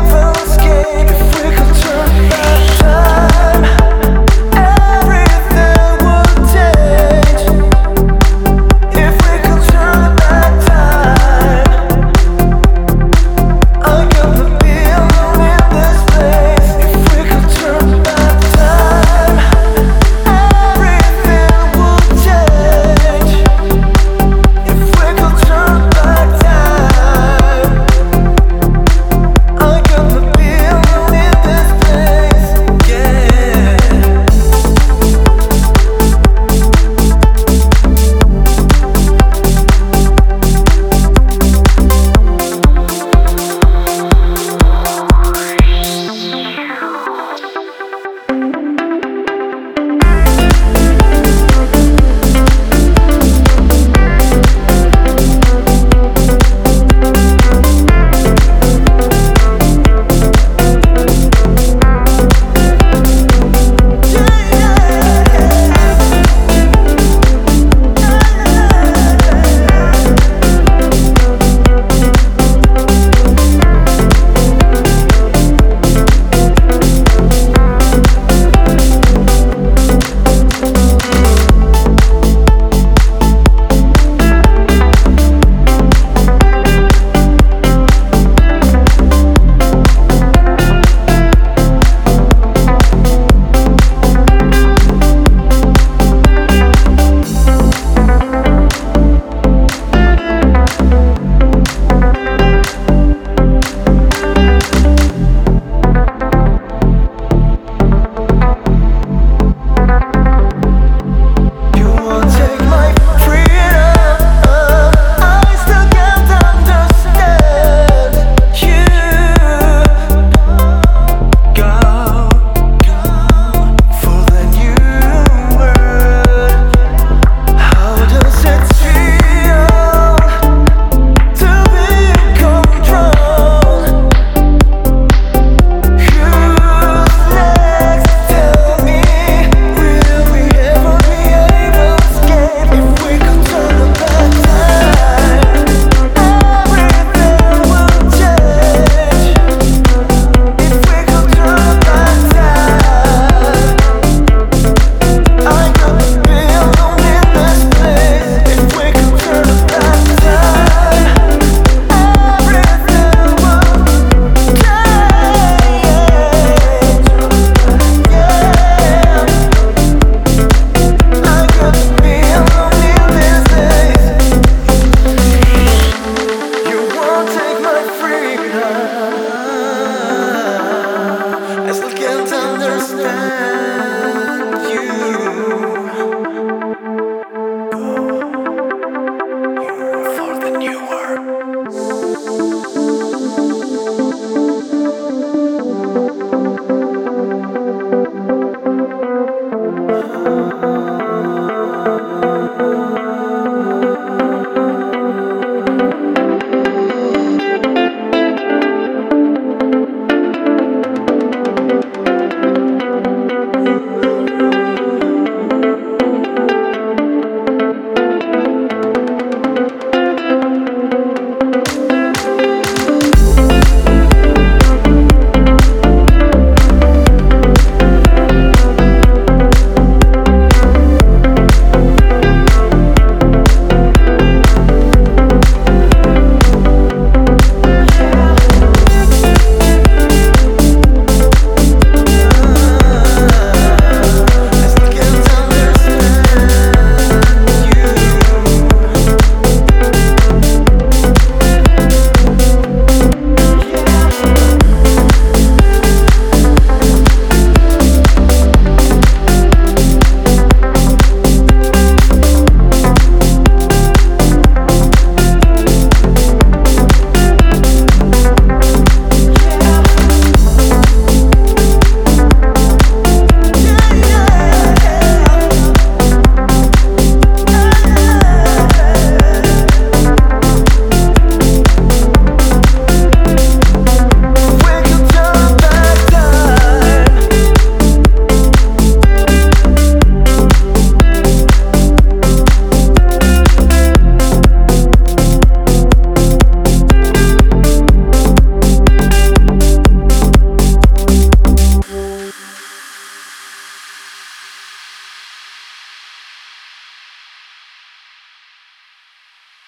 improve